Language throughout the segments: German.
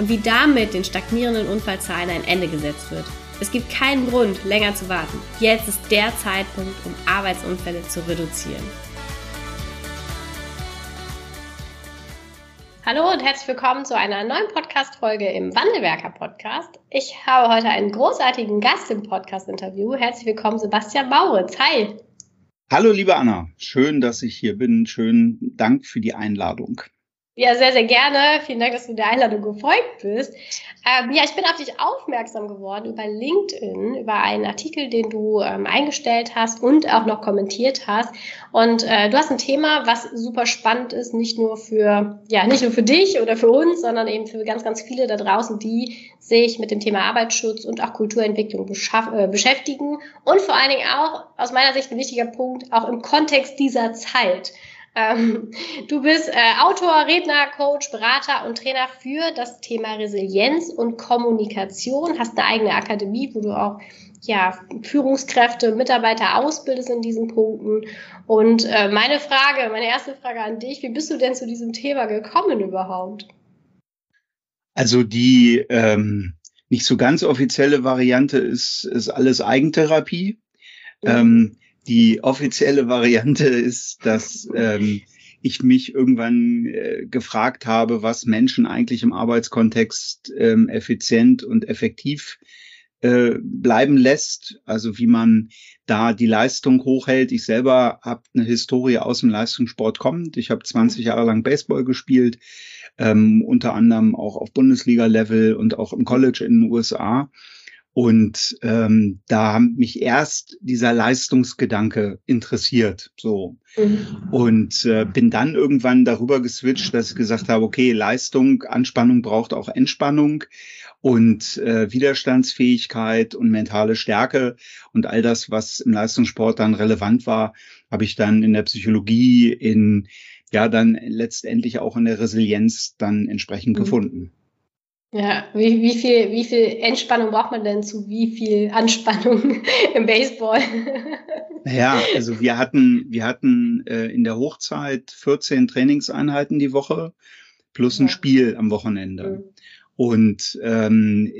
und wie damit den stagnierenden Unfallzahlen ein Ende gesetzt wird. Es gibt keinen Grund, länger zu warten. Jetzt ist der Zeitpunkt, um Arbeitsunfälle zu reduzieren. Hallo und herzlich willkommen zu einer neuen Podcast-Folge im Wandelwerker-Podcast. Ich habe heute einen großartigen Gast im Podcast-Interview. Herzlich willkommen, Sebastian Mauritz. Hi. Hallo, liebe Anna. Schön, dass ich hier bin. Schönen Dank für die Einladung. Ja, sehr, sehr gerne. Vielen Dank, dass du der Einladung gefolgt bist. Ähm, ja, ich bin auf dich aufmerksam geworden über LinkedIn, über einen Artikel, den du ähm, eingestellt hast und auch noch kommentiert hast. Und äh, du hast ein Thema, was super spannend ist, nicht nur für, ja, nicht nur für dich oder für uns, sondern eben für ganz, ganz viele da draußen, die sich mit dem Thema Arbeitsschutz und auch Kulturentwicklung äh, beschäftigen. Und vor allen Dingen auch, aus meiner Sicht ein wichtiger Punkt, auch im Kontext dieser Zeit. Ähm, du bist äh, Autor, Redner, Coach, Berater und Trainer für das Thema Resilienz und Kommunikation. Hast eine eigene Akademie, wo du auch ja, Führungskräfte, Mitarbeiter ausbildest in diesen Punkten. Und äh, meine Frage, meine erste Frage an dich, wie bist du denn zu diesem Thema gekommen überhaupt? Also die ähm, nicht so ganz offizielle Variante ist, ist alles Eigentherapie. Mhm. Ähm, die offizielle Variante ist, dass ähm, ich mich irgendwann äh, gefragt habe, was Menschen eigentlich im Arbeitskontext ähm, effizient und effektiv äh, bleiben lässt, also wie man da die Leistung hochhält. Ich selber habe eine Historie aus dem Leistungssport kommend. Ich habe 20 Jahre lang Baseball gespielt, ähm, unter anderem auch auf Bundesliga-Level und auch im College in den USA und ähm, da haben mich erst dieser Leistungsgedanke interessiert. So. Mhm. Und äh, bin dann irgendwann darüber geswitcht, dass ich gesagt habe, okay, Leistung, Anspannung braucht auch Entspannung und äh, Widerstandsfähigkeit und mentale Stärke und all das, was im Leistungssport dann relevant war, habe ich dann in der Psychologie, in ja dann letztendlich auch in der Resilienz dann entsprechend mhm. gefunden. Ja, wie, wie, viel, wie viel Entspannung braucht man denn zu wie viel Anspannung im Baseball? Ja, also wir hatten, wir hatten äh, in der Hochzeit 14 Trainingseinheiten die Woche plus ein ja. Spiel am Wochenende. Mhm. Und ähm,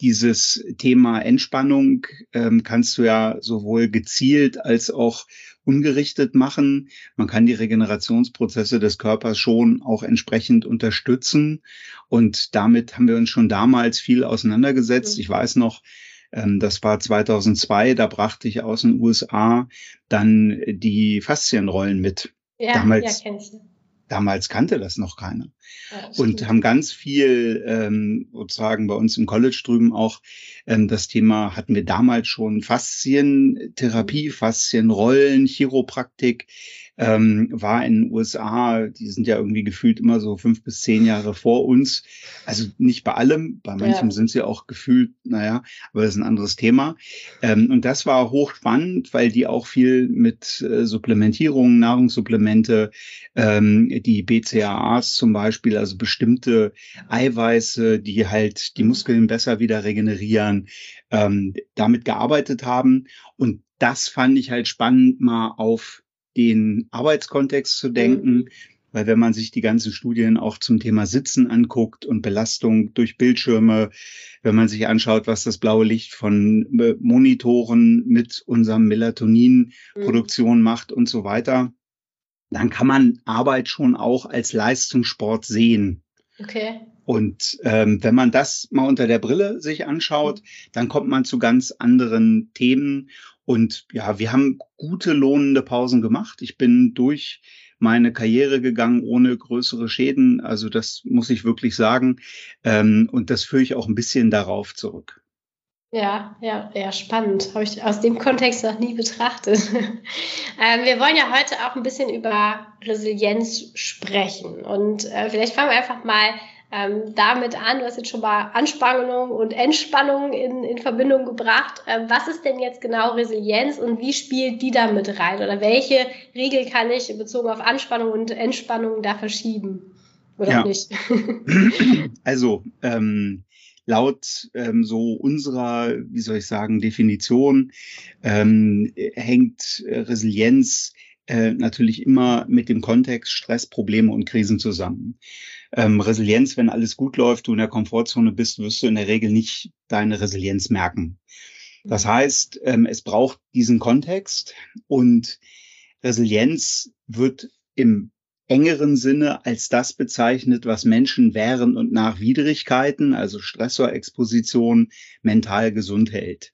dieses Thema Entspannung ähm, kannst du ja sowohl gezielt als auch ungerichtet machen. Man kann die Regenerationsprozesse des Körpers schon auch entsprechend unterstützen. Und damit haben wir uns schon damals viel auseinandergesetzt. Mhm. Ich weiß noch, ähm, das war 2002, da brachte ich aus den USA dann die Faszienrollen mit. Ja, damals, ja, kennst du Damals kannte das noch keiner. Ja, und haben ganz viel ähm, sozusagen bei uns im College drüben auch ähm, das Thema hatten wir damals schon Faszientherapie. Faszienrollen, Chiropraktik, ähm, war in den USA, die sind ja irgendwie gefühlt immer so fünf bis zehn Jahre vor uns. Also nicht bei allem, bei manchem ja. sind sie auch gefühlt, naja, aber das ist ein anderes Thema. Ähm, und das war hochspannend, weil die auch viel mit äh, Supplementierung, Nahrungssupplemente, ähm, die BCAAs zum Beispiel, also bestimmte Eiweiße, die halt die Muskeln besser wieder regenerieren, ähm, damit gearbeitet haben. Und das fand ich halt spannend, mal auf den Arbeitskontext zu denken. Mhm. Weil wenn man sich die ganzen Studien auch zum Thema Sitzen anguckt und Belastung durch Bildschirme, wenn man sich anschaut, was das blaue Licht von äh, Monitoren mit unserem Melatoninproduktion mhm. macht und so weiter, dann kann man Arbeit schon auch als Leistungssport sehen. Okay. Und ähm, wenn man das mal unter der Brille sich anschaut, mhm. dann kommt man zu ganz anderen Themen. Und ja, wir haben gute lohnende Pausen gemacht. Ich bin durch meine Karriere gegangen ohne größere Schäden. Also das muss ich wirklich sagen. Ähm, und das führe ich auch ein bisschen darauf zurück. Ja, ja, ja, spannend. Habe ich aus dem Kontext noch nie betrachtet. ähm, wir wollen ja heute auch ein bisschen über Resilienz sprechen. Und äh, vielleicht fangen wir einfach mal ähm, damit an. Du hast jetzt schon mal Anspannung und Entspannung in, in Verbindung gebracht. Ähm, was ist denn jetzt genau Resilienz und wie spielt die da mit rein? Oder welche Regel kann ich bezogen auf Anspannung und Entspannung da verschieben? Oder ja. nicht? also, ähm, laut ähm, so unserer, wie soll ich sagen, Definition ähm, hängt Resilienz äh, natürlich immer mit dem Kontext Stress, Probleme und Krisen zusammen. Ähm, Resilienz, wenn alles gut läuft, du in der Komfortzone bist, wirst du in der Regel nicht deine Resilienz merken. Das mhm. heißt, ähm, es braucht diesen Kontext und Resilienz wird im engeren Sinne als das bezeichnet, was Menschen während und nach Widrigkeiten, also Stressorexposition, mental gesund hält.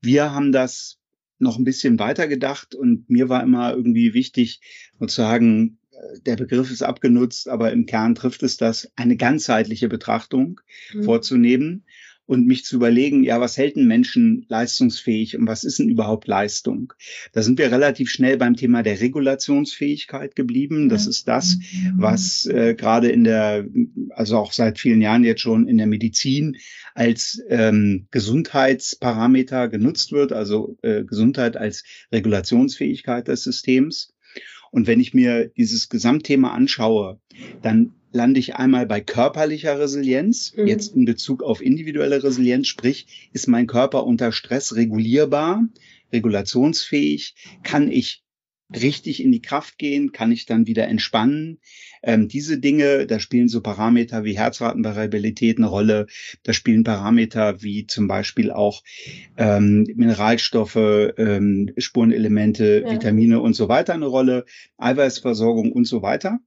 Wir haben das noch ein bisschen weiter gedacht und mir war immer irgendwie wichtig, sozusagen, äh, der Begriff ist abgenutzt, aber im Kern trifft es das, eine ganzheitliche Betrachtung mhm. vorzunehmen und mich zu überlegen, ja, was hält ein Menschen leistungsfähig und was ist denn überhaupt Leistung? Da sind wir relativ schnell beim Thema der Regulationsfähigkeit geblieben. Das ist das, was äh, gerade in der, also auch seit vielen Jahren jetzt schon in der Medizin als ähm, Gesundheitsparameter genutzt wird, also äh, Gesundheit als Regulationsfähigkeit des Systems. Und wenn ich mir dieses Gesamtthema anschaue, dann lande ich einmal bei körperlicher Resilienz, mhm. jetzt in Bezug auf individuelle Resilienz, sprich, ist mein Körper unter Stress regulierbar, regulationsfähig, kann ich richtig in die Kraft gehen, kann ich dann wieder entspannen. Ähm, diese Dinge, da spielen so Parameter wie Herzratenvariabilität eine Rolle, da spielen Parameter wie zum Beispiel auch ähm, Mineralstoffe, ähm, Spurenelemente, ja. Vitamine und so weiter eine Rolle, Eiweißversorgung und so weiter.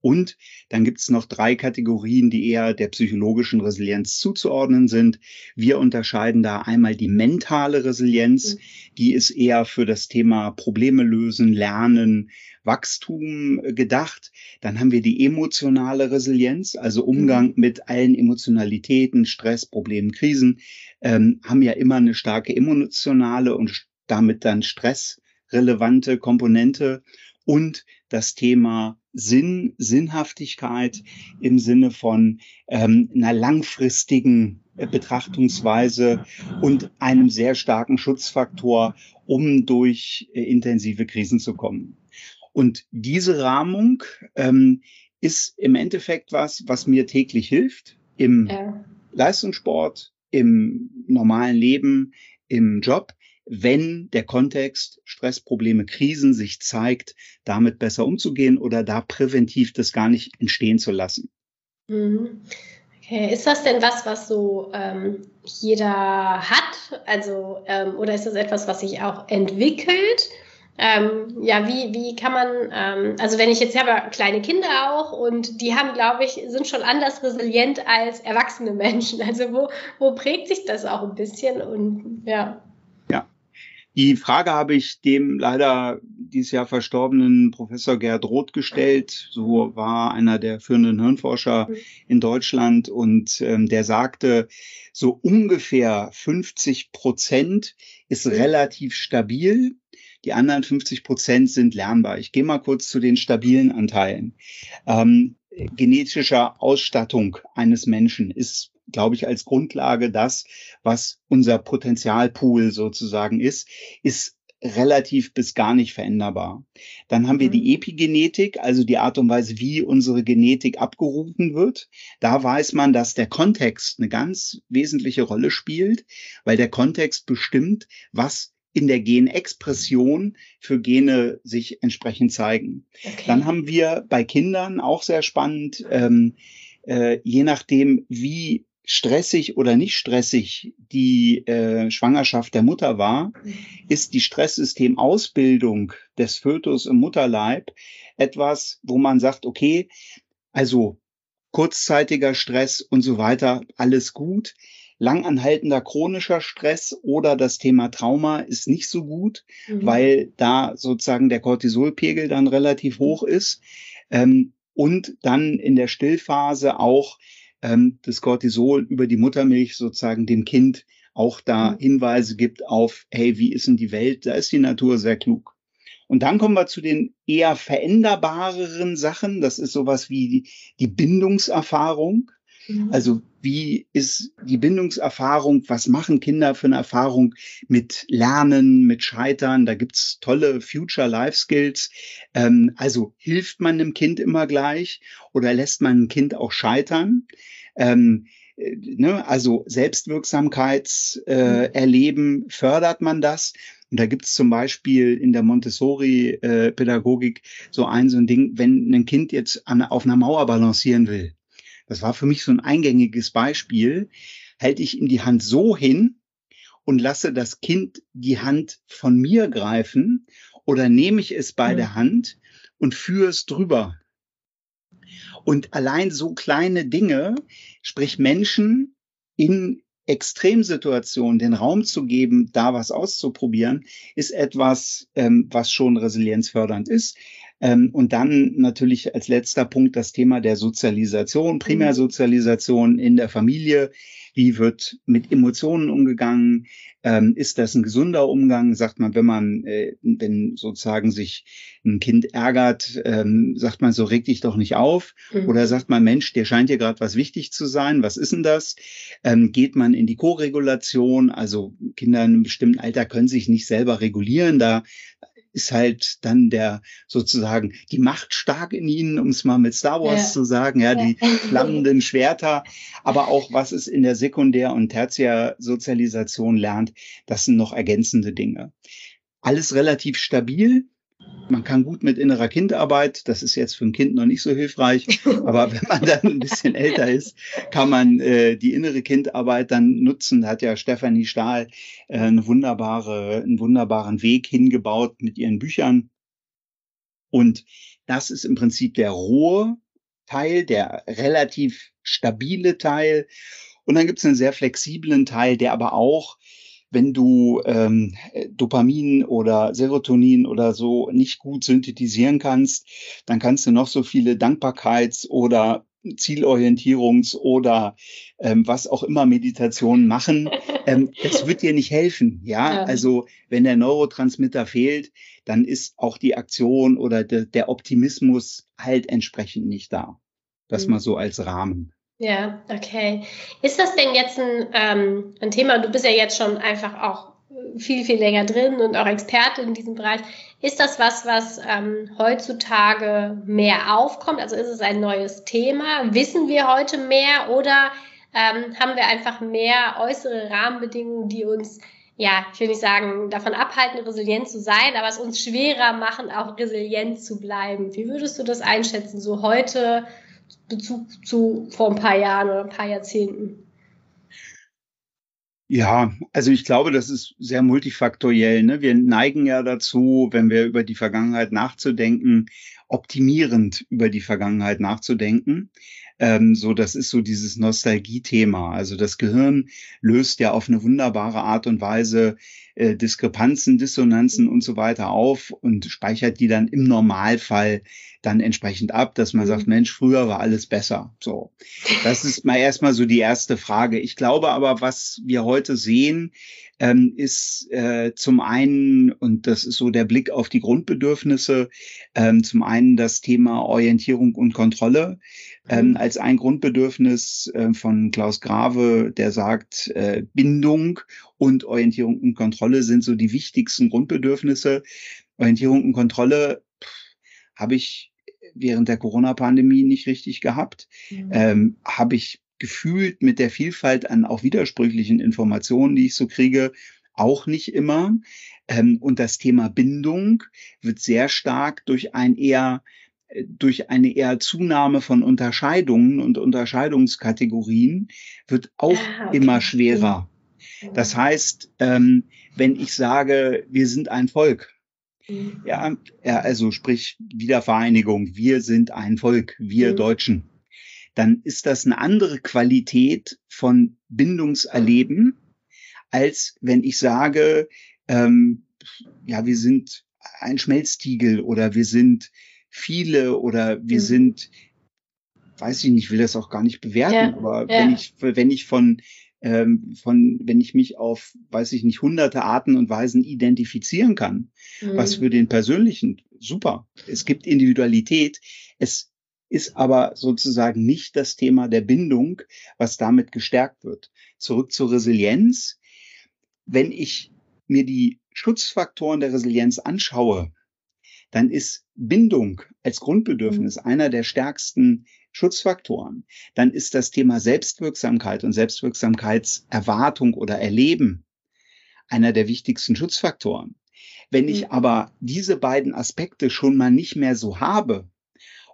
Und dann gibt es noch drei Kategorien, die eher der psychologischen Resilienz zuzuordnen sind. Wir unterscheiden da einmal die mentale Resilienz, mhm. die ist eher für das Thema Probleme lösen, lernen, Wachstum äh, gedacht. Dann haben wir die emotionale Resilienz, also Umgang mhm. mit allen Emotionalitäten, Stress, Problemen, Krisen, ähm, haben ja immer eine starke emotionale und damit dann stressrelevante Komponente und das Thema Sinn, Sinnhaftigkeit im Sinne von ähm, einer langfristigen äh, Betrachtungsweise und einem sehr starken Schutzfaktor, um durch äh, intensive Krisen zu kommen. Und diese Rahmung ähm, ist im Endeffekt was, was mir täglich hilft im ja. Leistungssport, im normalen Leben, im Job, wenn der Kontext Stressprobleme, Krisen sich zeigt, damit besser umzugehen oder da präventiv das gar nicht entstehen zu lassen. Mhm. Okay. Ist das denn was, was so ähm, jeder hat? Also, ähm, oder ist das etwas, was sich auch entwickelt? Ähm, ja, wie, wie kann man, ähm, also wenn ich jetzt habe kleine Kinder auch und die haben, glaube ich, sind schon anders resilient als erwachsene Menschen. Also wo, wo prägt sich das auch ein bisschen und ja. Die Frage habe ich dem leider dieses Jahr verstorbenen Professor Gerd Roth gestellt. So war einer der führenden Hirnforscher in Deutschland und ähm, der sagte, so ungefähr 50 Prozent ist relativ stabil. Die anderen 50 Prozent sind lernbar. Ich gehe mal kurz zu den stabilen Anteilen. Ähm, genetischer Ausstattung eines Menschen ist glaube ich, als Grundlage das, was unser Potenzialpool sozusagen ist, ist relativ bis gar nicht veränderbar. Dann haben wir mhm. die Epigenetik, also die Art und Weise, wie unsere Genetik abgerufen wird. Da weiß man, dass der Kontext eine ganz wesentliche Rolle spielt, weil der Kontext bestimmt, was in der Genexpression für Gene sich entsprechend zeigen. Okay. Dann haben wir bei Kindern auch sehr spannend, ähm, äh, je nachdem, wie stressig oder nicht stressig die äh, Schwangerschaft der Mutter war, ist die Stresssystemausbildung des Fötus im Mutterleib etwas, wo man sagt, okay, also kurzzeitiger Stress und so weiter, alles gut. Langanhaltender chronischer Stress oder das Thema Trauma ist nicht so gut, mhm. weil da sozusagen der Cortisolpegel dann relativ hoch ist. Ähm, und dann in der Stillphase auch ähm, das Cortisol über die Muttermilch sozusagen dem Kind auch da mhm. Hinweise gibt auf, hey, wie ist denn die Welt? Da ist die Natur sehr klug. Und dann kommen wir zu den eher veränderbareren Sachen. Das ist sowas wie die, die Bindungserfahrung. Mhm. Also wie ist die Bindungserfahrung? Was machen Kinder für eine Erfahrung mit Lernen, mit Scheitern? Da gibt's tolle Future Life Skills. Ähm, also hilft man einem Kind immer gleich oder lässt man ein Kind auch scheitern? Ähm, äh, ne, also Selbstwirksamkeitserleben, äh, fördert man das? Und da gibt's zum Beispiel in der Montessori-Pädagogik äh, so ein so ein Ding, wenn ein Kind jetzt an, auf einer Mauer balancieren will, das war für mich so ein eingängiges Beispiel, halte ich ihm die Hand so hin und lasse das Kind die Hand von mir greifen oder nehme ich es bei mhm. der Hand und führe es drüber. Und allein so kleine Dinge, sprich Menschen in Extremsituationen den Raum zu geben, da was auszuprobieren, ist etwas, ähm, was schon resilienzfördernd ist. Ähm, und dann natürlich als letzter Punkt das Thema der Sozialisation, Primärsozialisation in der Familie. Wie wird mit Emotionen umgegangen? Ähm, ist das ein gesunder Umgang? Sagt man, wenn man, äh, wenn sozusagen sich ein Kind ärgert, ähm, sagt man so, reg dich doch nicht auf. Mhm. Oder sagt man, Mensch, dir scheint dir gerade was wichtig zu sein. Was ist denn das? Geht man in die Co-Regulation? Also Kinder in einem bestimmten Alter können sich nicht selber regulieren. Da ist halt dann der sozusagen die Macht stark in ihnen, um es mal mit Star Wars ja. zu sagen, ja, die flammenden Schwerter, aber auch was es in der Sekundär- und Tertiärsozialisation lernt, das sind noch ergänzende Dinge. Alles relativ stabil, man kann gut mit innerer Kindarbeit, das ist jetzt für ein Kind noch nicht so hilfreich, aber wenn man dann ein bisschen älter ist, kann man äh, die innere Kindarbeit dann nutzen. Da hat ja Stefanie Stahl äh, eine wunderbare, einen wunderbaren Weg hingebaut mit ihren Büchern. Und das ist im Prinzip der rohe Teil, der relativ stabile Teil. Und dann gibt es einen sehr flexiblen Teil, der aber auch wenn du ähm, Dopamin oder Serotonin oder so nicht gut synthetisieren kannst, dann kannst du noch so viele Dankbarkeits- oder Zielorientierungs- oder ähm, was auch immer Meditationen machen. Ähm, das wird dir nicht helfen. Ja? ja, also wenn der Neurotransmitter fehlt, dann ist auch die Aktion oder de der Optimismus halt entsprechend nicht da. Das mhm. mal so als Rahmen. Ja, okay. Ist das denn jetzt ein, ähm, ein Thema, du bist ja jetzt schon einfach auch viel, viel länger drin und auch Experte in diesem Bereich. Ist das was, was ähm, heutzutage mehr aufkommt? Also ist es ein neues Thema? Wissen wir heute mehr oder ähm, haben wir einfach mehr äußere Rahmenbedingungen, die uns, ja, ich will nicht sagen, davon abhalten, resilient zu sein, aber es uns schwerer machen, auch resilient zu bleiben? Wie würdest du das einschätzen, so heute Bezug zu vor ein paar Jahren oder ein paar Jahrzehnten? Ja, also ich glaube, das ist sehr multifaktoriell. Ne? Wir neigen ja dazu, wenn wir über die Vergangenheit nachzudenken, optimierend über die Vergangenheit nachzudenken. Ähm, so, das ist so dieses Nostalgie-Thema. Also das Gehirn löst ja auf eine wunderbare Art und Weise äh, Diskrepanzen, Dissonanzen und so weiter auf und speichert die dann im Normalfall dann entsprechend ab, dass man sagt, mhm. Mensch, früher war alles besser. So. Das ist mal erstmal so die erste Frage. Ich glaube aber, was wir heute sehen, ähm, ist äh, zum einen, und das ist so der Blick auf die Grundbedürfnisse, ähm, zum einen das Thema Orientierung und Kontrolle ähm, mhm. als ein Grundbedürfnis äh, von Klaus Grave, der sagt, äh, Bindung und Orientierung und Kontrolle sind so die wichtigsten Grundbedürfnisse. Orientierung und Kontrolle habe ich während der Corona-Pandemie nicht richtig gehabt. Mhm. Ähm, habe ich gefühlt mit der Vielfalt an auch widersprüchlichen Informationen, die ich so kriege, auch nicht immer. Ähm, und das Thema Bindung wird sehr stark durch ein eher durch eine eher Zunahme von Unterscheidungen und Unterscheidungskategorien wird auch ah, okay. immer schwerer. Das heißt, ähm, wenn ich sage, wir sind ein Volk, mhm. ja, ja, also sprich Wiedervereinigung, wir sind ein Volk, wir mhm. Deutschen, dann ist das eine andere Qualität von Bindungserleben, als wenn ich sage, ähm, ja, wir sind ein Schmelztiegel oder wir sind viele oder wir mhm. sind, weiß ich nicht, will das auch gar nicht bewerten, ja, aber ja. wenn ich, wenn ich von ähm, von, wenn ich mich auf, weiß ich nicht, hunderte Arten und Weisen identifizieren kann, mhm. was für den persönlichen super. Es gibt Individualität. Es ist aber sozusagen nicht das Thema der Bindung, was damit gestärkt wird. Zurück zur Resilienz. Wenn ich mir die Schutzfaktoren der Resilienz anschaue, dann ist Bindung als Grundbedürfnis mhm. einer der stärksten Schutzfaktoren. Dann ist das Thema Selbstwirksamkeit und Selbstwirksamkeitserwartung oder Erleben einer der wichtigsten Schutzfaktoren. Wenn ich mhm. aber diese beiden Aspekte schon mal nicht mehr so habe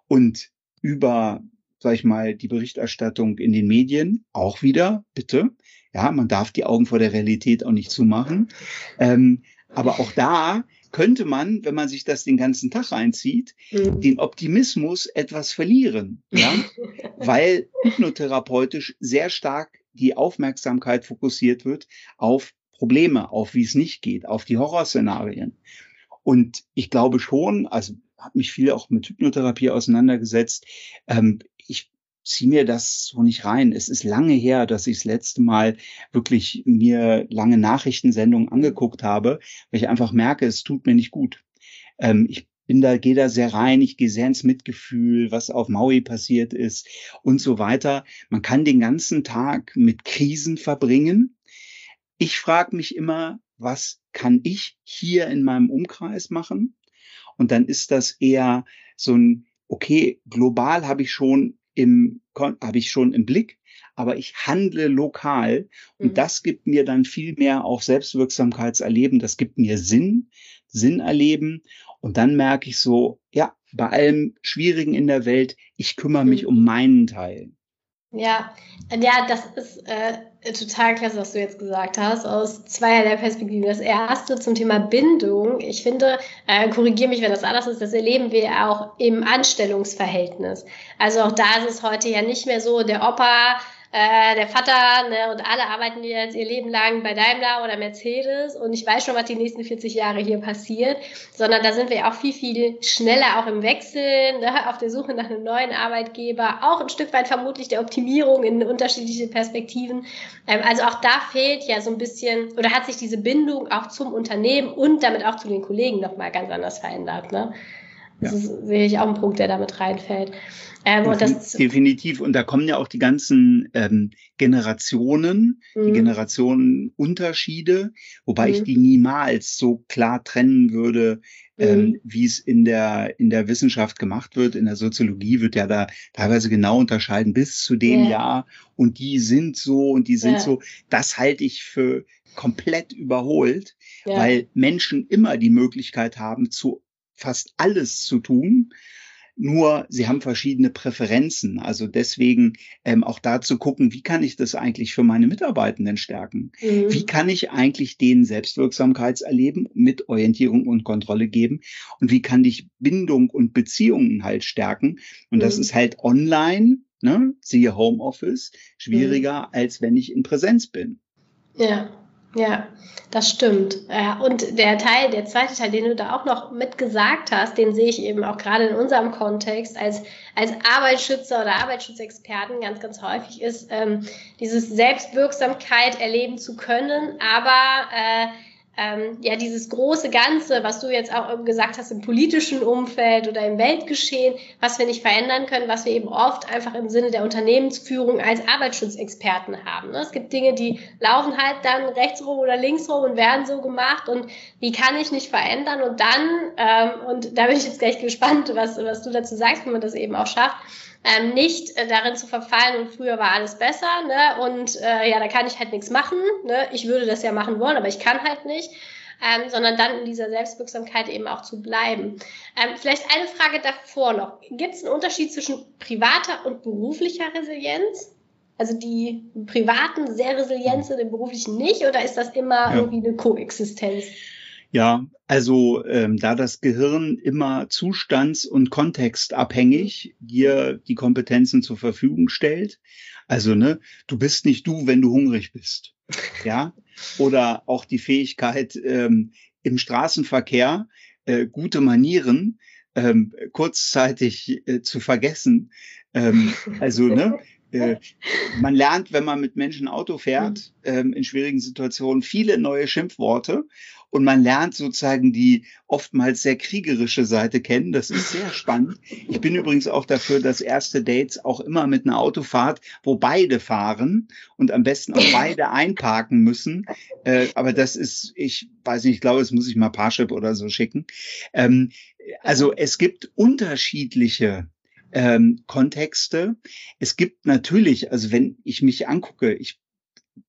und über, sag ich mal, die Berichterstattung in den Medien auch wieder, bitte, ja, man darf die Augen vor der Realität auch nicht zumachen. Ähm, aber auch da könnte man, wenn man sich das den ganzen Tag reinzieht, mhm. den Optimismus etwas verlieren, ja, weil hypnotherapeutisch sehr stark die Aufmerksamkeit fokussiert wird auf Probleme, auf wie es nicht geht, auf die Horrorszenarien. Und ich glaube schon, also habe mich viel auch mit Hypnotherapie auseinandergesetzt. Ähm, ich ziehe mir das so nicht rein. Es ist lange her, dass ich das letzte Mal wirklich mir lange Nachrichtensendungen angeguckt habe, weil ich einfach merke, es tut mir nicht gut. Ähm, ich bin da, gehe da sehr rein, ich gehe sehr ins Mitgefühl, was auf Maui passiert ist und so weiter. Man kann den ganzen Tag mit Krisen verbringen. Ich frage mich immer, was kann ich hier in meinem Umkreis machen? Und dann ist das eher so ein, okay, global habe ich schon im, habe ich schon im Blick, aber ich handle lokal und mhm. das gibt mir dann viel mehr auch Selbstwirksamkeitserleben, das gibt mir Sinn, Sinn erleben und dann merke ich so, ja, bei allem Schwierigen in der Welt, ich kümmere mich mhm. um meinen Teil. Ja, ja, das ist äh, total klasse, was du jetzt gesagt hast, aus zweierlei Perspektiven. Das erste zum Thema Bindung. Ich finde, äh, korrigiere mich, wenn das anders ist, das erleben wir auch im Anstellungsverhältnis. Also auch da ist es heute ja nicht mehr so, der Opa äh, der Vater ne, und alle arbeiten jetzt ihr Leben lang bei Daimler oder Mercedes und ich weiß schon, was die nächsten 40 Jahre hier passiert, sondern da sind wir auch viel, viel schneller auch im Wechsel, ne, auf der Suche nach einem neuen Arbeitgeber, auch ein Stück weit vermutlich der Optimierung in unterschiedliche Perspektiven. Ähm, also auch da fehlt ja so ein bisschen oder hat sich diese Bindung auch zum Unternehmen und damit auch zu den Kollegen nochmal ganz anders verändert. Ne? Das ja. ist, sehe ich auch einen Punkt, der damit reinfällt. Ähm, das Definitiv. Und da kommen ja auch die ganzen ähm, Generationen, mhm. die Generationenunterschiede, wobei mhm. ich die niemals so klar trennen würde, ähm, mhm. wie es in der, in der Wissenschaft gemacht wird. In der Soziologie wird ja da teilweise genau unterscheiden bis zu dem ja. Jahr und die sind so und die sind ja. so. Das halte ich für komplett überholt, ja. weil Menschen immer die Möglichkeit haben, zu fast alles zu tun. Nur sie haben verschiedene Präferenzen. Also deswegen ähm, auch da zu gucken, wie kann ich das eigentlich für meine Mitarbeitenden stärken? Mhm. Wie kann ich eigentlich denen Selbstwirksamkeitserleben mit Orientierung und Kontrolle geben? Und wie kann ich Bindung und Beziehungen halt stärken? Und mhm. das ist halt online, ne? siehe Homeoffice, schwieriger, mhm. als wenn ich in Präsenz bin. Ja. Ja, das stimmt. Ja, und der Teil, der zweite Teil, den du da auch noch mitgesagt hast, den sehe ich eben auch gerade in unserem Kontext als, als Arbeitsschützer oder Arbeitsschutzexperten ganz, ganz häufig ist, ähm, dieses Selbstwirksamkeit erleben zu können, aber äh, ähm, ja dieses große Ganze, was du jetzt auch gesagt hast im politischen Umfeld oder im Weltgeschehen, was wir nicht verändern können, was wir eben oft einfach im Sinne der Unternehmensführung als Arbeitsschutzexperten haben. Ne? Es gibt Dinge, die laufen halt dann rechts rum oder links rum und werden so gemacht und die kann ich nicht verändern und dann, ähm, und da bin ich jetzt gleich gespannt, was, was du dazu sagst, wie man das eben auch schafft, ähm, nicht äh, darin zu verfallen und früher war alles besser, ne? Und äh, ja, da kann ich halt nichts machen. Ne? Ich würde das ja machen wollen, aber ich kann halt nicht. Ähm, sondern dann in dieser Selbstwirksamkeit eben auch zu bleiben. Ähm, vielleicht eine Frage davor noch. Gibt es einen Unterschied zwischen privater und beruflicher Resilienz? Also die privaten sehr resilient sind, im beruflichen nicht? Oder ist das immer ja. irgendwie eine Koexistenz? Ja, also ähm, da das Gehirn immer zustands- und kontextabhängig dir die Kompetenzen zur Verfügung stellt. Also, ne, du bist nicht du, wenn du hungrig bist. Ja. Oder auch die Fähigkeit, ähm, im Straßenverkehr äh, gute Manieren ähm, kurzzeitig äh, zu vergessen. Ähm, also, ne, äh, man lernt, wenn man mit Menschen Auto fährt, mhm. ähm, in schwierigen Situationen, viele neue Schimpfworte und man lernt sozusagen die oftmals sehr kriegerische Seite kennen. Das ist sehr spannend. Ich bin übrigens auch dafür, dass erste Dates auch immer mit einer Autofahrt, wo beide fahren und am besten auch beide einparken müssen. Äh, aber das ist, ich weiß nicht, ich glaube, es muss ich mal Parship oder so schicken. Ähm, also es gibt unterschiedliche ähm, Kontexte. Es gibt natürlich, also wenn ich mich angucke, ich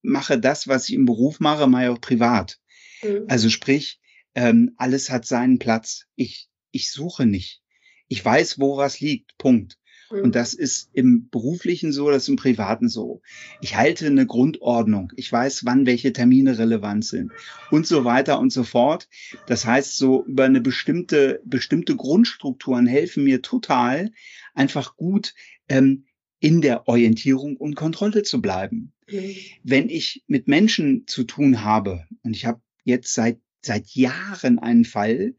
mache das, was ich im Beruf mache, mal auch privat. Mhm. Also sprich, ähm, alles hat seinen Platz. Ich, ich suche nicht. Ich weiß, wo was liegt. Punkt. Und mhm. das ist im beruflichen so, das ist im privaten so. Ich halte eine Grundordnung. Ich weiß, wann welche Termine relevant sind und so weiter und so fort. Das heißt, so über eine bestimmte, bestimmte Grundstrukturen helfen mir total, einfach gut ähm, in der Orientierung und Kontrolle zu bleiben. Mhm. Wenn ich mit Menschen zu tun habe, und ich habe jetzt seit, seit Jahren einen Fall,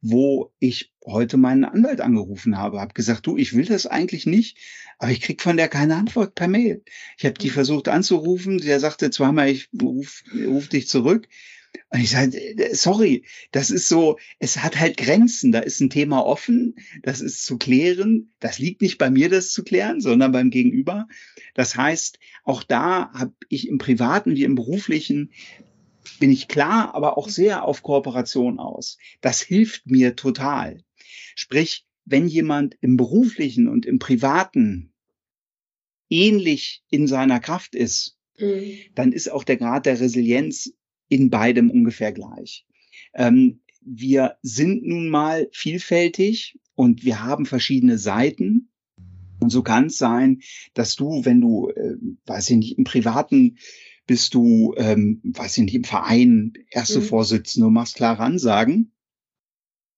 wo ich heute meinen Anwalt angerufen habe, habe gesagt, du, ich will das eigentlich nicht, aber ich krieg von der keine Antwort per Mail. Ich habe die mhm. versucht anzurufen, der sagte zweimal, ich ruf, ruf dich zurück. Und ich sage, sorry, das ist so, es hat halt Grenzen. Da ist ein Thema offen, das ist zu klären. Das liegt nicht bei mir, das zu klären, sondern beim Gegenüber. Das heißt, auch da habe ich im Privaten wie im Beruflichen bin ich klar, aber auch sehr auf Kooperation aus. Das hilft mir total. Sprich, wenn jemand im beruflichen und im privaten ähnlich in seiner Kraft ist, mhm. dann ist auch der Grad der Resilienz in beidem ungefähr gleich. Ähm, wir sind nun mal vielfältig und wir haben verschiedene Seiten. Und so kann es sein, dass du, wenn du, äh, weiß ich nicht, im privaten bist du, ähm, weiß ich nicht, im Verein erste mhm. Vorsitzende, machst klare Ansagen.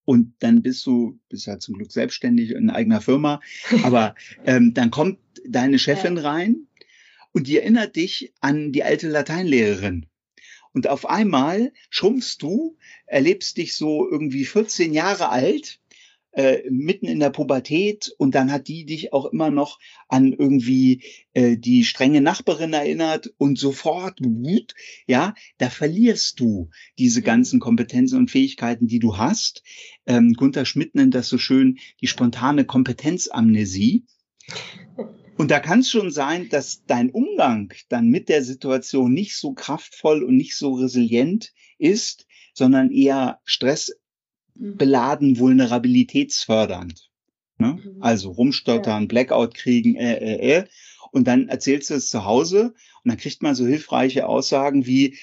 Und dann bist du, bist halt zum Glück selbstständig in eigener Firma, aber ähm, dann kommt deine Chefin ja. rein und die erinnert dich an die alte Lateinlehrerin. Und auf einmal schrumpfst du, erlebst dich so irgendwie 14 Jahre alt äh, mitten in der Pubertät und dann hat die dich auch immer noch an irgendwie äh, die strenge Nachbarin erinnert und sofort, ja, da verlierst du diese mhm. ganzen Kompetenzen und Fähigkeiten, die du hast. Ähm, Gunther Schmidt nennt das so schön die spontane Kompetenzamnesie. Und da kann es schon sein, dass dein Umgang dann mit der Situation nicht so kraftvoll und nicht so resilient ist, sondern eher Stress. Beladen vulnerabilitätsfördernd. Ne? Mhm. Also rumstottern, ja. Blackout kriegen, äh, äh, äh. Und dann erzählst du es zu Hause und dann kriegt man so hilfreiche Aussagen wie,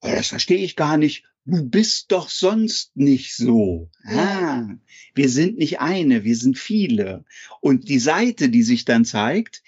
oh, das verstehe ich gar nicht, du bist doch sonst nicht so. Ah, wir sind nicht eine, wir sind viele. Und die Seite, die sich dann zeigt,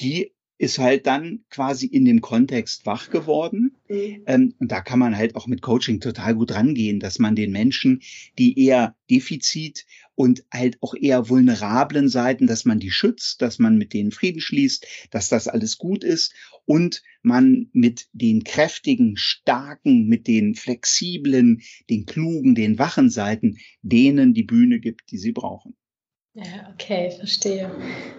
die ist halt dann quasi in dem Kontext wach geworden. Mhm. Ähm, und da kann man halt auch mit Coaching total gut rangehen, dass man den Menschen, die eher Defizit und halt auch eher vulnerablen Seiten, dass man die schützt, dass man mit denen Frieden schließt, dass das alles gut ist und man mit den kräftigen, starken, mit den flexiblen, den klugen, den wachen Seiten denen die Bühne gibt, die sie brauchen. Ja, okay, verstehe.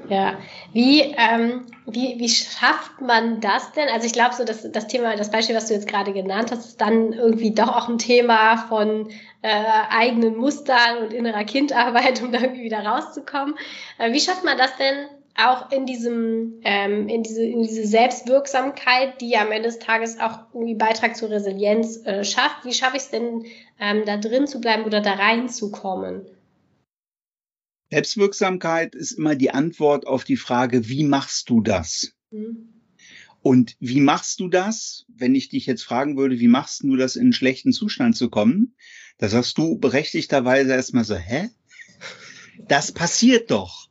Ja, wie, ähm, wie, wie schafft man das denn? Also ich glaube so, dass das Thema, das Beispiel, was du jetzt gerade genannt hast, ist dann irgendwie doch auch ein Thema von äh, eigenen Mustern und innerer Kindarbeit, um da irgendwie wieder rauszukommen. Äh, wie schafft man das denn auch in diesem, ähm, in diese, in diese Selbstwirksamkeit, die am Ende des Tages auch irgendwie Beitrag zur Resilienz äh, schafft? Wie schaffe ich es denn, ähm, da drin zu bleiben oder da reinzukommen? Selbstwirksamkeit ist immer die Antwort auf die Frage, wie machst du das? Mhm. Und wie machst du das? Wenn ich dich jetzt fragen würde, wie machst du das, in einen schlechten Zustand zu kommen? Da sagst du berechtigterweise erstmal so, hä? Das passiert doch.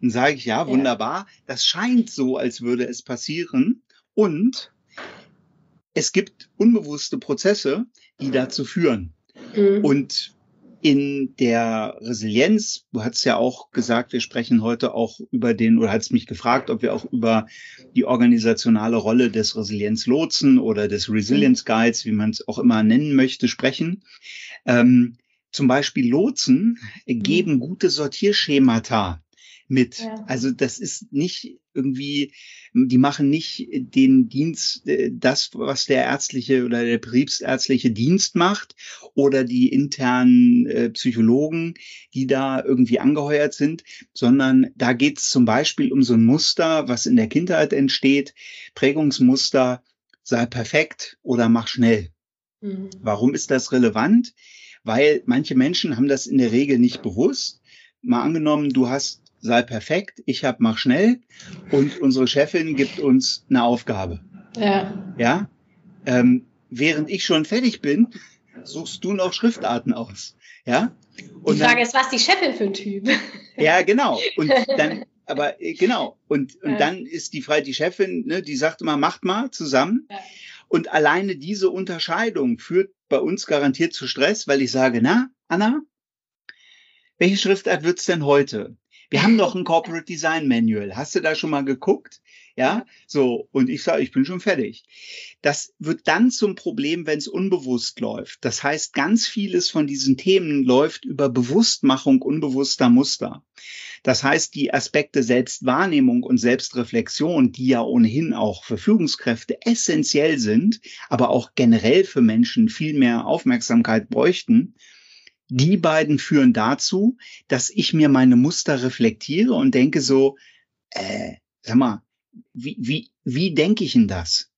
Dann sage ich, ja, wunderbar. Das scheint so, als würde es passieren. Und es gibt unbewusste Prozesse, die dazu führen. Mhm. Und in der Resilienz, du hast ja auch gesagt, wir sprechen heute auch über den, oder hast mich gefragt, ob wir auch über die organisationale Rolle des Resilienzlotsen oder des Resilience Guides, wie man es auch immer nennen möchte, sprechen. Ähm, zum Beispiel Lotsen geben gute Sortierschemata mit. Ja. Also das ist nicht irgendwie, die machen nicht den Dienst, äh, das, was der ärztliche oder der betriebsärztliche Dienst macht oder die internen äh, Psychologen, die da irgendwie angeheuert sind, sondern da geht es zum Beispiel um so ein Muster, was in der Kindheit entsteht, Prägungsmuster, sei perfekt oder mach schnell. Mhm. Warum ist das relevant? Weil manche Menschen haben das in der Regel nicht bewusst. Mal angenommen, du hast sei perfekt, ich hab mach schnell und unsere Chefin gibt uns eine Aufgabe. Ja. Ja. Ähm, während ich schon fertig bin, suchst du noch Schriftarten aus. Ja. Und die Frage dann, ist, was die Chefin für ein Typ? Ja, genau. Und dann, aber äh, genau. Und, und ja. dann ist die Frei, die Chefin, ne, die sagt immer, macht mal zusammen. Ja. Und alleine diese Unterscheidung führt bei uns garantiert zu Stress, weil ich sage, na, Anna, welche Schriftart wird's denn heute? Wir haben doch ein Corporate Design Manual. Hast du da schon mal geguckt? Ja, so. Und ich sage, ich bin schon fertig. Das wird dann zum Problem, wenn es unbewusst läuft. Das heißt, ganz vieles von diesen Themen läuft über Bewusstmachung unbewusster Muster. Das heißt, die Aspekte Selbstwahrnehmung und Selbstreflexion, die ja ohnehin auch für Führungskräfte essentiell sind, aber auch generell für Menschen viel mehr Aufmerksamkeit bräuchten, die beiden führen dazu, dass ich mir meine Muster reflektiere und denke so, äh, sag mal, wie, wie, wie denke ich denn das?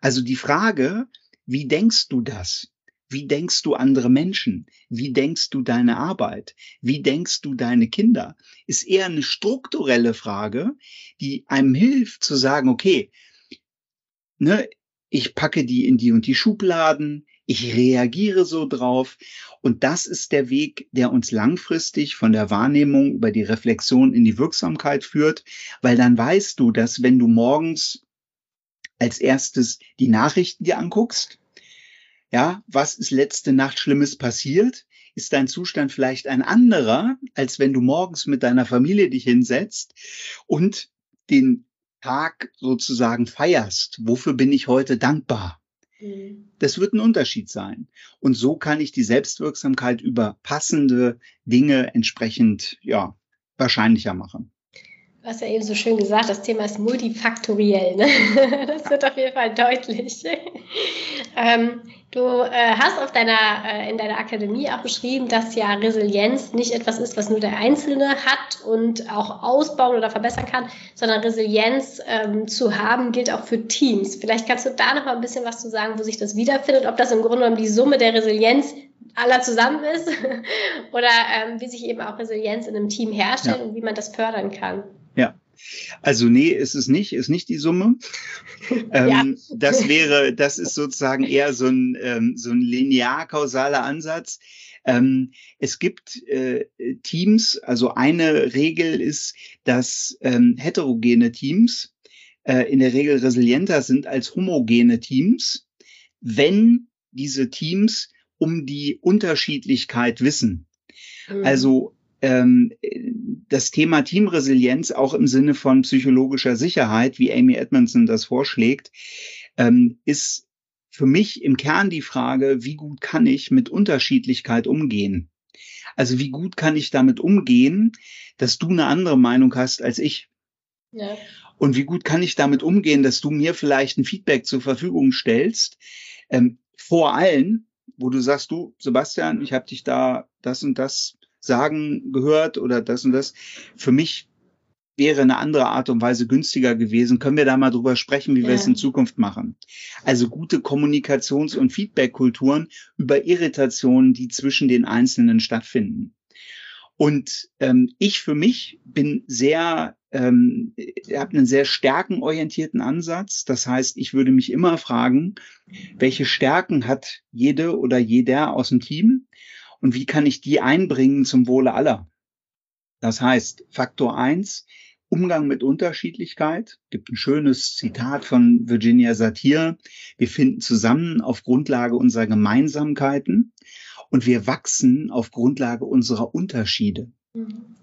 Also die Frage, wie denkst du das? Wie denkst du andere Menschen? Wie denkst du deine Arbeit? Wie denkst du deine Kinder? Ist eher eine strukturelle Frage, die einem hilft zu sagen, okay, ne, ich packe die in die und die Schubladen, ich reagiere so drauf. Und das ist der Weg, der uns langfristig von der Wahrnehmung über die Reflexion in die Wirksamkeit führt, weil dann weißt du, dass wenn du morgens als erstes die Nachrichten dir anguckst, ja, was ist letzte Nacht Schlimmes passiert? Ist dein Zustand vielleicht ein anderer, als wenn du morgens mit deiner Familie dich hinsetzt und den Tag sozusagen feierst? Wofür bin ich heute dankbar? Mhm. Das wird ein Unterschied sein. Und so kann ich die Selbstwirksamkeit über passende Dinge entsprechend, ja, wahrscheinlicher machen. Du hast ja eben so schön gesagt, das Thema ist multifaktoriell. Ne? Das wird auf jeden Fall deutlich. Ähm, du äh, hast auf deiner, äh, in deiner Akademie auch beschrieben, dass ja Resilienz nicht etwas ist, was nur der Einzelne hat und auch ausbauen oder verbessern kann, sondern Resilienz ähm, zu haben gilt auch für Teams. Vielleicht kannst du da noch mal ein bisschen was zu sagen, wo sich das wiederfindet, ob das im Grunde genommen die Summe der Resilienz aller zusammen ist oder ähm, wie sich eben auch Resilienz in einem Team herstellt ja. und wie man das fördern kann. Also nee, ist es nicht, ist nicht die Summe. ähm, ja. Das wäre, das ist sozusagen eher so ein, ähm, so ein linear-kausaler Ansatz. Ähm, es gibt äh, Teams, also eine Regel ist, dass ähm, heterogene Teams äh, in der Regel resilienter sind als homogene Teams, wenn diese Teams um die Unterschiedlichkeit wissen. Mhm. Also ähm, das Thema Teamresilienz auch im Sinne von psychologischer Sicherheit, wie Amy Edmondson das vorschlägt, ähm, ist für mich im Kern die Frage, wie gut kann ich mit Unterschiedlichkeit umgehen? Also wie gut kann ich damit umgehen, dass du eine andere Meinung hast als ich? Ja. Und wie gut kann ich damit umgehen, dass du mir vielleicht ein Feedback zur Verfügung stellst, ähm, vor allem, wo du sagst, du, Sebastian, ich habe dich da das und das sagen gehört oder das und das. Für mich wäre eine andere Art und Weise günstiger gewesen. Können wir da mal drüber sprechen, wie ja. wir es in Zukunft machen? Also gute Kommunikations- und Feedback-Kulturen über Irritationen, die zwischen den Einzelnen stattfinden. Und ähm, ich für mich bin sehr, ähm, habe einen sehr stärkenorientierten Ansatz. Das heißt, ich würde mich immer fragen, welche Stärken hat jede oder jeder aus dem Team? Und wie kann ich die einbringen zum Wohle aller? Das heißt, Faktor eins Umgang mit Unterschiedlichkeit. Gibt ein schönes Zitat von Virginia Satir. Wir finden zusammen auf Grundlage unserer Gemeinsamkeiten und wir wachsen auf Grundlage unserer Unterschiede. Mhm.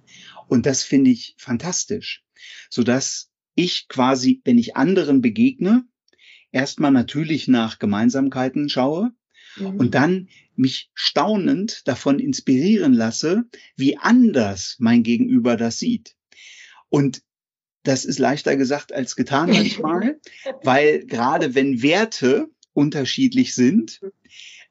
Und das finde ich fantastisch, so dass ich quasi, wenn ich anderen begegne, erstmal natürlich nach Gemeinsamkeiten schaue, mhm. und dann mich staunend davon inspirieren lasse, wie anders mein Gegenüber das sieht. Und das ist leichter gesagt als getan manchmal, weil gerade wenn Werte unterschiedlich sind,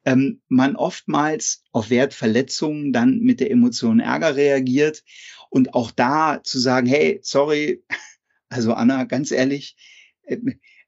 ähm, man oftmals auf Wertverletzungen dann mit der Emotion Ärger reagiert und auch da zu sagen, hey, sorry, also Anna, ganz ehrlich, äh,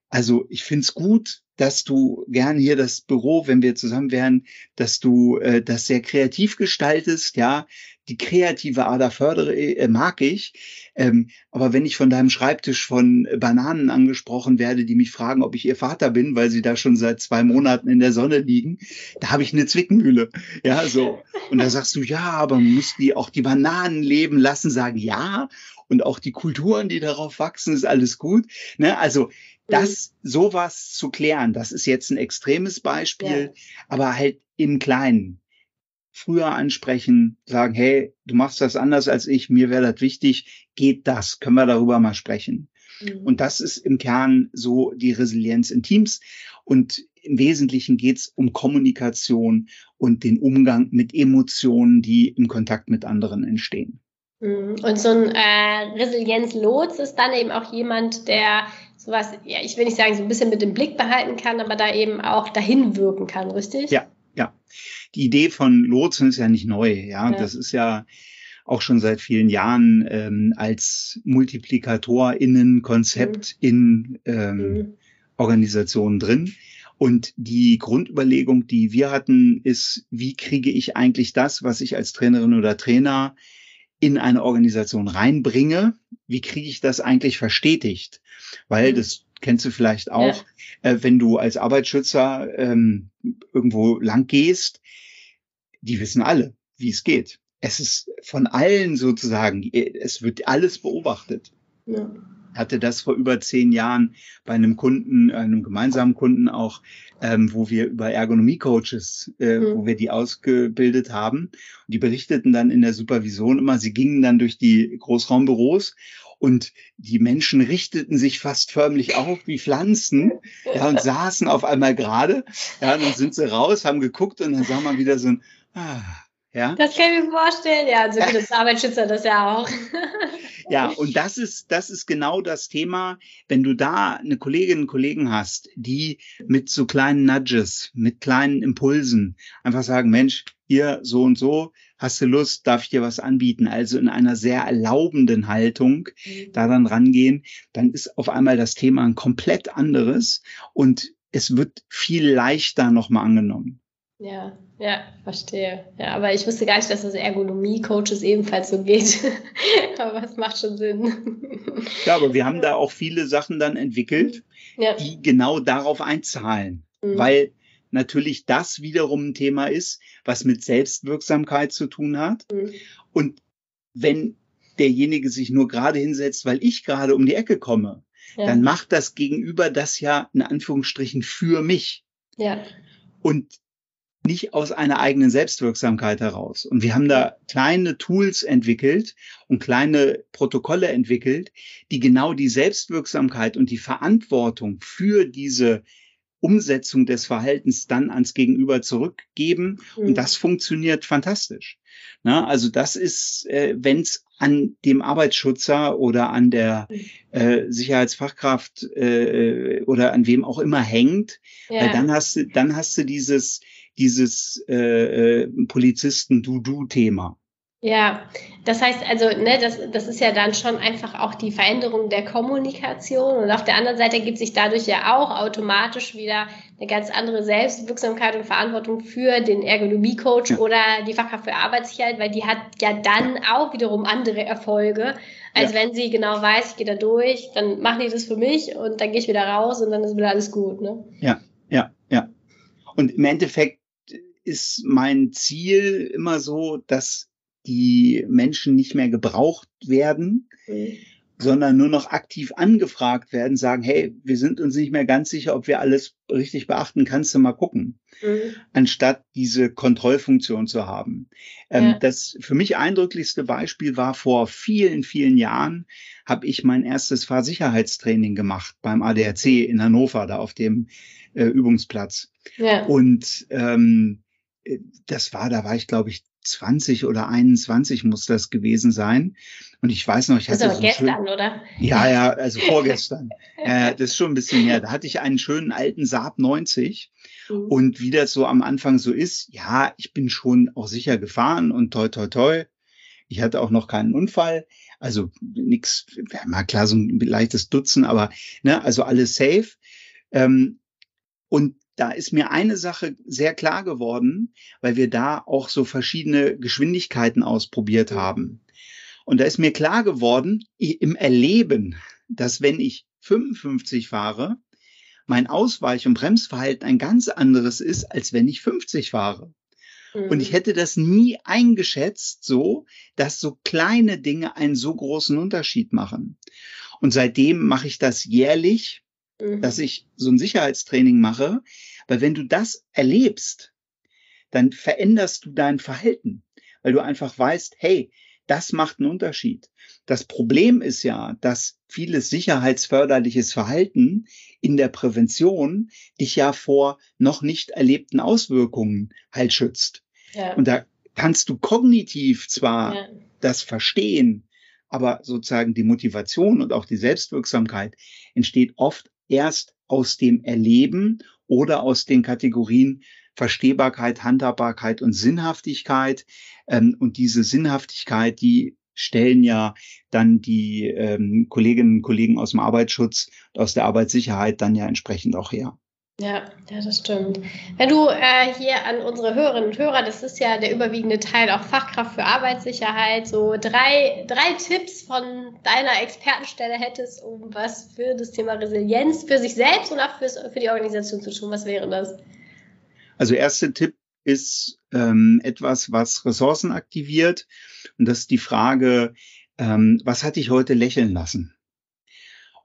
also ich find's gut, dass du gern hier das Büro, wenn wir zusammen wären, dass du äh, das sehr kreativ gestaltest, ja, die kreative Ader fördere, äh, mag ich. Ähm, aber wenn ich von deinem Schreibtisch von Bananen angesprochen werde, die mich fragen, ob ich ihr Vater bin, weil sie da schon seit zwei Monaten in der Sonne liegen, da habe ich eine Zwickmühle. Ja, so. Und da sagst du, ja, aber man muss die auch die Bananen leben lassen, sagen ja. Und auch die Kulturen, die darauf wachsen, ist alles gut. Ne? Also das, sowas zu klären, das ist jetzt ein extremes Beispiel, ja. aber halt im Kleinen früher ansprechen, sagen, hey, du machst das anders als ich, mir wäre das wichtig, geht das, können wir darüber mal sprechen. Mhm. Und das ist im Kern so die Resilienz in Teams. Und im Wesentlichen geht es um Kommunikation und den Umgang mit Emotionen, die im Kontakt mit anderen entstehen. Mhm. Und so ein äh, Resilienzlots ist dann eben auch jemand, der sowas, ja, ich will nicht sagen, so ein bisschen mit dem Blick behalten kann, aber da eben auch dahin wirken kann, richtig? Ja, ja, die Idee von Lotsen ist ja nicht neu. Ja, ja. das ist ja auch schon seit vielen Jahren ähm, als Multiplikatorinnen-Konzept mhm. in ähm, mhm. Organisationen drin. Und die Grundüberlegung, die wir hatten, ist, wie kriege ich eigentlich das, was ich als Trainerin oder Trainer in eine Organisation reinbringe? Wie kriege ich das eigentlich verstetigt? Weil mhm. das kennst du vielleicht auch, ja. äh, wenn du als Arbeitsschützer ähm, irgendwo lang gehst, die wissen alle, wie es geht. Es ist von allen sozusagen, es wird alles beobachtet. Ja. Hatte das vor über zehn Jahren bei einem Kunden, einem gemeinsamen Kunden auch, ähm, wo wir über Ergonomie-Coaches, äh, mhm. wo wir die ausgebildet haben. Und die berichteten dann in der Supervision immer, sie gingen dann durch die Großraumbüros und die Menschen richteten sich fast förmlich auf wie Pflanzen ja, und saßen auf einmal gerade. Ja, und dann sind sie raus, haben geguckt und dann sah man wieder so ein ah, ja. Das kann ich mir vorstellen, ja, so wie das Arbeitsschützer das ja auch. ja, und das ist, das ist genau das Thema, wenn du da eine Kollegin und Kollegen hast, die mit so kleinen Nudges, mit kleinen Impulsen einfach sagen, Mensch, hier so und so, hast du Lust, darf ich dir was anbieten? Also in einer sehr erlaubenden Haltung mhm. da dann rangehen, dann ist auf einmal das Thema ein komplett anderes und es wird viel leichter nochmal angenommen. Ja, ja, verstehe. Ja, aber ich wusste gar nicht, dass das Ergonomie-Coaches ebenfalls so geht. aber es macht schon Sinn. ja, aber wir haben da auch viele Sachen dann entwickelt, ja. die genau darauf einzahlen. Mhm. Weil natürlich das wiederum ein Thema ist, was mit Selbstwirksamkeit zu tun hat. Mhm. Und wenn derjenige sich nur gerade hinsetzt, weil ich gerade um die Ecke komme, ja. dann macht das Gegenüber das ja in Anführungsstrichen für mich. Ja. Und nicht aus einer eigenen Selbstwirksamkeit heraus. Und wir haben da kleine Tools entwickelt und kleine Protokolle entwickelt, die genau die Selbstwirksamkeit und die Verantwortung für diese Umsetzung des Verhaltens dann ans Gegenüber zurückgeben. Mhm. Und das funktioniert fantastisch. Na, also das ist, äh, wenn es an dem Arbeitsschutzer oder an der äh, Sicherheitsfachkraft äh, oder an wem auch immer hängt, ja. dann hast du, dann hast du dieses, dieses äh, äh, Polizisten-Du-Du-Thema. Ja, das heißt also, ne, das, das ist ja dann schon einfach auch die Veränderung der Kommunikation und auf der anderen Seite gibt sich dadurch ja auch automatisch wieder eine ganz andere Selbstwirksamkeit und Verantwortung für den Ergonomie-Coach ja. oder die Fachkraft für Arbeitssicherheit, weil die hat ja dann auch wiederum andere Erfolge, als ja. wenn sie genau weiß, ich gehe da durch, dann machen die das für mich und dann gehe ich wieder raus und dann ist wieder alles gut. Ne? Ja, ja, ja. Und im Endeffekt ist mein Ziel immer so, dass die Menschen nicht mehr gebraucht werden, mhm. sondern nur noch aktiv angefragt werden, sagen, hey, wir sind uns nicht mehr ganz sicher, ob wir alles richtig beachten, kannst du mal gucken, mhm. anstatt diese Kontrollfunktion zu haben. Ähm, ja. Das für mich eindrücklichste Beispiel war vor vielen, vielen Jahren, habe ich mein erstes Fahrsicherheitstraining gemacht beim ADAC in Hannover, da auf dem äh, Übungsplatz. Ja. Und ähm, das war, da war ich glaube ich 20 oder 21 muss das gewesen sein. Und ich weiß noch, ich hatte. Aber so gestern, schön, oder? Ja, ja, also vorgestern. äh, das ist schon ein bisschen her. Da hatte ich einen schönen alten Saab 90. Mhm. Und wie das so am Anfang so ist, ja, ich bin schon auch sicher gefahren und toi, toi, toi. Ich hatte auch noch keinen Unfall. Also nix, mal klar, so ein leichtes Dutzen, aber ne, also alles safe. Ähm, und da ist mir eine Sache sehr klar geworden, weil wir da auch so verschiedene Geschwindigkeiten ausprobiert haben. Und da ist mir klar geworden, im Erleben, dass wenn ich 55 fahre, mein Ausweich- und Bremsverhalten ein ganz anderes ist, als wenn ich 50 fahre. Und ich mhm. hätte das nie eingeschätzt, so, dass so kleine Dinge einen so großen Unterschied machen. Und seitdem mache ich das jährlich mhm. dass ich so ein Sicherheitstraining mache, weil wenn du das erlebst, dann veränderst du dein Verhalten, weil du einfach weißt, hey, das macht einen Unterschied. Das Problem ist ja, dass vieles sicherheitsförderliches Verhalten in der Prävention dich ja vor noch nicht erlebten Auswirkungen halt schützt. Ja. Und da kannst du kognitiv zwar ja. das verstehen, aber sozusagen die Motivation und auch die Selbstwirksamkeit entsteht oft erst aus dem Erleben oder aus den Kategorien Verstehbarkeit, Handhabbarkeit und Sinnhaftigkeit. Ähm, und diese Sinnhaftigkeit, die stellen ja dann die ähm, Kolleginnen und Kollegen aus dem Arbeitsschutz, aus der Arbeitssicherheit dann ja entsprechend auch her. Ja, ja, das stimmt. Wenn du äh, hier an unsere Hörerinnen und Hörer, das ist ja der überwiegende Teil auch Fachkraft für Arbeitssicherheit, so drei, drei Tipps von deiner Expertenstelle hättest, um was für das Thema Resilienz für sich selbst und auch fürs, für die Organisation zu tun, was wäre das? Also erster Tipp ist ähm, etwas, was Ressourcen aktiviert. Und das ist die Frage, ähm, was hat dich heute lächeln lassen?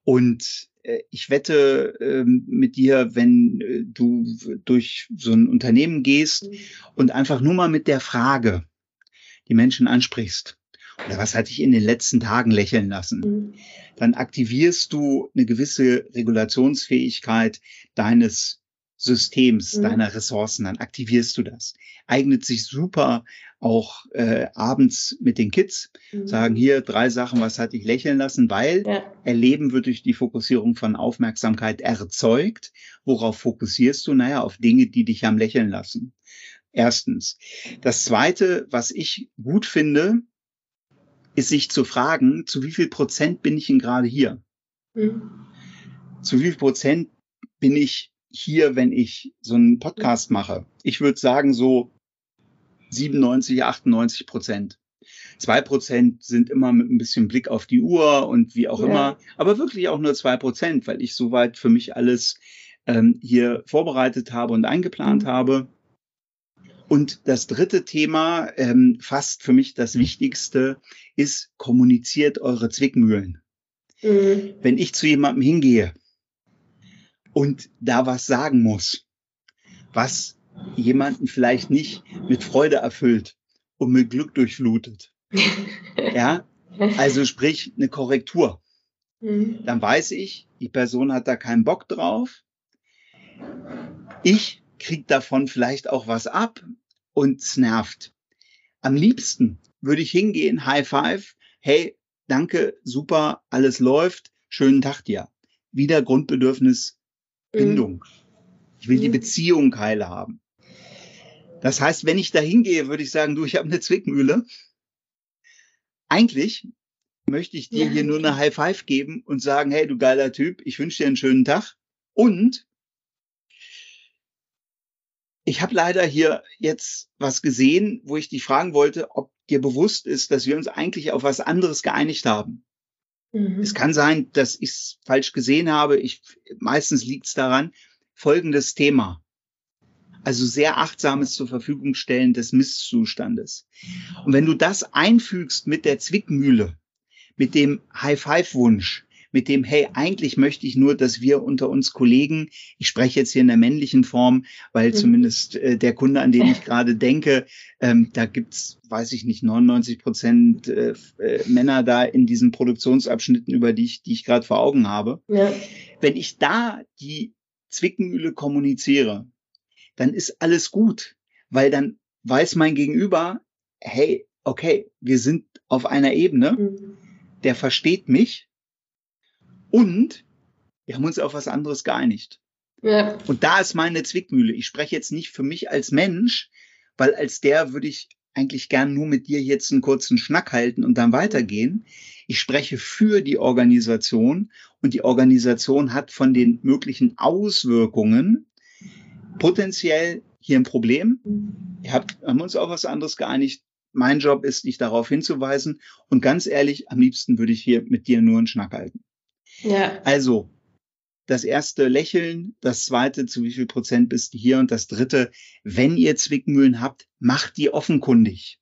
Und ich wette ähm, mit dir, wenn äh, du durch so ein Unternehmen gehst mhm. und einfach nur mal mit der Frage die Menschen ansprichst, oder was hat dich in den letzten Tagen lächeln lassen, mhm. dann aktivierst du eine gewisse Regulationsfähigkeit deines Systems, mhm. deiner Ressourcen, dann aktivierst du das. Eignet sich super auch äh, abends mit den Kids, mhm. sagen hier drei Sachen, was hat dich lächeln lassen, weil ja. Erleben wird durch die Fokussierung von Aufmerksamkeit erzeugt. Worauf fokussierst du? Naja, auf Dinge, die dich am Lächeln lassen. Erstens. Das zweite, was ich gut finde, ist sich zu fragen, zu wie viel Prozent bin ich denn gerade hier? Mhm. Zu wie viel Prozent bin ich hier, wenn ich so einen Podcast mache? Ich würde sagen, so 97, 98 Prozent. Zwei Prozent sind immer mit ein bisschen Blick auf die Uhr und wie auch ja. immer, aber wirklich auch nur zwei Prozent, weil ich soweit für mich alles ähm, hier vorbereitet habe und eingeplant mhm. habe. Und das dritte Thema, ähm, fast für mich das Wichtigste, ist, kommuniziert eure Zwickmühlen. Mhm. Wenn ich zu jemandem hingehe und da was sagen muss, was jemanden vielleicht nicht mit Freude erfüllt und mit Glück durchflutet. ja, also sprich eine Korrektur. Mhm. Dann weiß ich, die Person hat da keinen Bock drauf. Ich krieg davon vielleicht auch was ab und es nervt. Am liebsten würde ich hingehen, High Five, hey, danke, super, alles läuft, schönen Tag dir. Wieder Grundbedürfnis Bindung. Mhm. Ich will die mhm. Beziehung heile haben. Das heißt, wenn ich da hingehe, würde ich sagen, du, ich habe eine Zwickmühle. Eigentlich möchte ich dir ja. hier nur eine High Five geben und sagen, hey, du geiler Typ, ich wünsche dir einen schönen Tag. Und ich habe leider hier jetzt was gesehen, wo ich dich fragen wollte, ob dir bewusst ist, dass wir uns eigentlich auf was anderes geeinigt haben. Mhm. Es kann sein, dass ich es falsch gesehen habe. Ich, meistens liegt es daran. Folgendes Thema. Also sehr achtsames zur Verfügung stellen des Misszustandes. Und wenn du das einfügst mit der Zwickmühle, mit dem High-Five-Wunsch, mit dem, hey, eigentlich möchte ich nur, dass wir unter uns Kollegen, ich spreche jetzt hier in der männlichen Form, weil mhm. zumindest äh, der Kunde, an den ich gerade denke, ähm, da gibt's, weiß ich nicht, 99 Prozent äh, äh, Männer da in diesen Produktionsabschnitten, über die ich, die ich gerade vor Augen habe. Ja. Wenn ich da die Zwickmühle kommuniziere, dann ist alles gut, weil dann weiß mein Gegenüber, hey, okay, wir sind auf einer Ebene, mhm. der versteht mich und wir haben uns auf was anderes geeinigt. Ja. Und da ist meine Zwickmühle. Ich spreche jetzt nicht für mich als Mensch, weil als der würde ich eigentlich gern nur mit dir jetzt einen kurzen Schnack halten und dann weitergehen. Ich spreche für die Organisation und die Organisation hat von den möglichen Auswirkungen potenziell hier ein Problem. Wir haben uns auf was anderes geeinigt. Mein Job ist, dich darauf hinzuweisen. Und ganz ehrlich, am liebsten würde ich hier mit dir nur einen Schnack halten. Ja. Also, das erste Lächeln, das zweite, zu wie viel Prozent bist du hier und das dritte, wenn ihr Zwickmühlen habt, macht die offenkundig.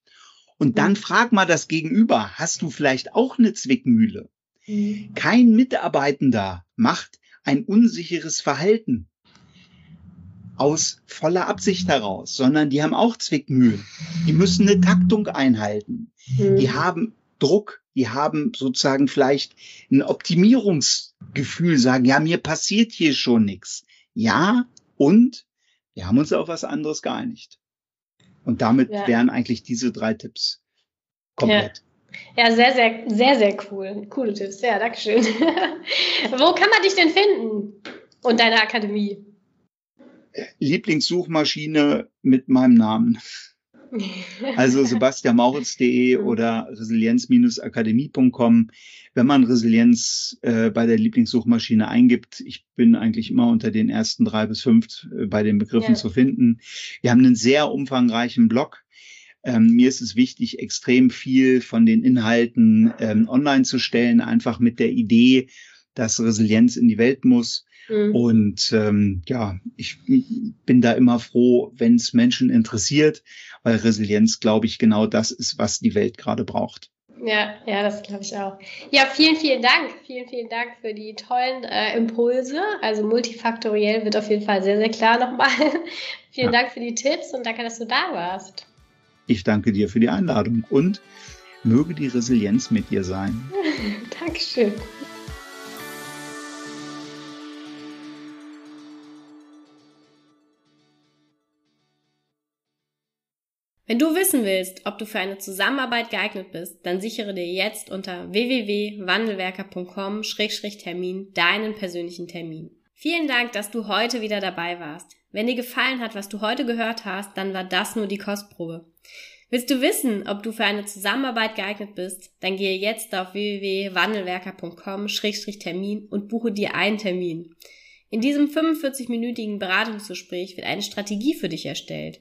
Und dann mhm. frag mal das Gegenüber, hast du vielleicht auch eine Zwickmühle? Mhm. Kein Mitarbeitender macht ein unsicheres Verhalten aus voller Absicht heraus, sondern die haben auch Zwickmühlen. Die müssen eine Taktung einhalten. Mhm. Die haben Druck, die haben sozusagen vielleicht ein Optimierungsgefühl, sagen, ja, mir passiert hier schon nichts. Ja, und wir haben uns auf was anderes geeinigt. Und damit ja. wären eigentlich diese drei Tipps komplett. Ja. ja. sehr, sehr, sehr, sehr cool. Coole Tipps. Ja, Dankeschön. Wo kann man dich denn finden? Und deine Akademie? Lieblingssuchmaschine mit meinem Namen. Also sebastianmauritz.de oder resilienz-akademie.com. Wenn man Resilienz äh, bei der Lieblingssuchmaschine eingibt, ich bin eigentlich immer unter den ersten drei bis fünf äh, bei den Begriffen ja. zu finden. Wir haben einen sehr umfangreichen Blog. Ähm, mir ist es wichtig, extrem viel von den Inhalten ähm, online zu stellen, einfach mit der Idee, dass Resilienz in die Welt muss. Mhm. Und ähm, ja, ich bin da immer froh, wenn es Menschen interessiert, weil Resilienz, glaube ich, genau das ist, was die Welt gerade braucht. Ja, ja, das glaube ich auch. Ja, vielen, vielen Dank. Vielen, vielen Dank für die tollen äh, Impulse. Also multifaktoriell wird auf jeden Fall sehr, sehr klar nochmal. vielen ja. Dank für die Tipps und danke, dass du da warst. Ich danke dir für die Einladung und möge die Resilienz mit dir sein. Dankeschön. Wenn du wissen willst, ob du für eine Zusammenarbeit geeignet bist, dann sichere dir jetzt unter www.wandelwerker.com-termin deinen persönlichen Termin. Vielen Dank, dass du heute wieder dabei warst. Wenn dir gefallen hat, was du heute gehört hast, dann war das nur die Kostprobe. Willst du wissen, ob du für eine Zusammenarbeit geeignet bist, dann gehe jetzt auf www.wandelwerker.com-termin und buche dir einen Termin. In diesem 45-minütigen Beratungsgespräch wird eine Strategie für dich erstellt.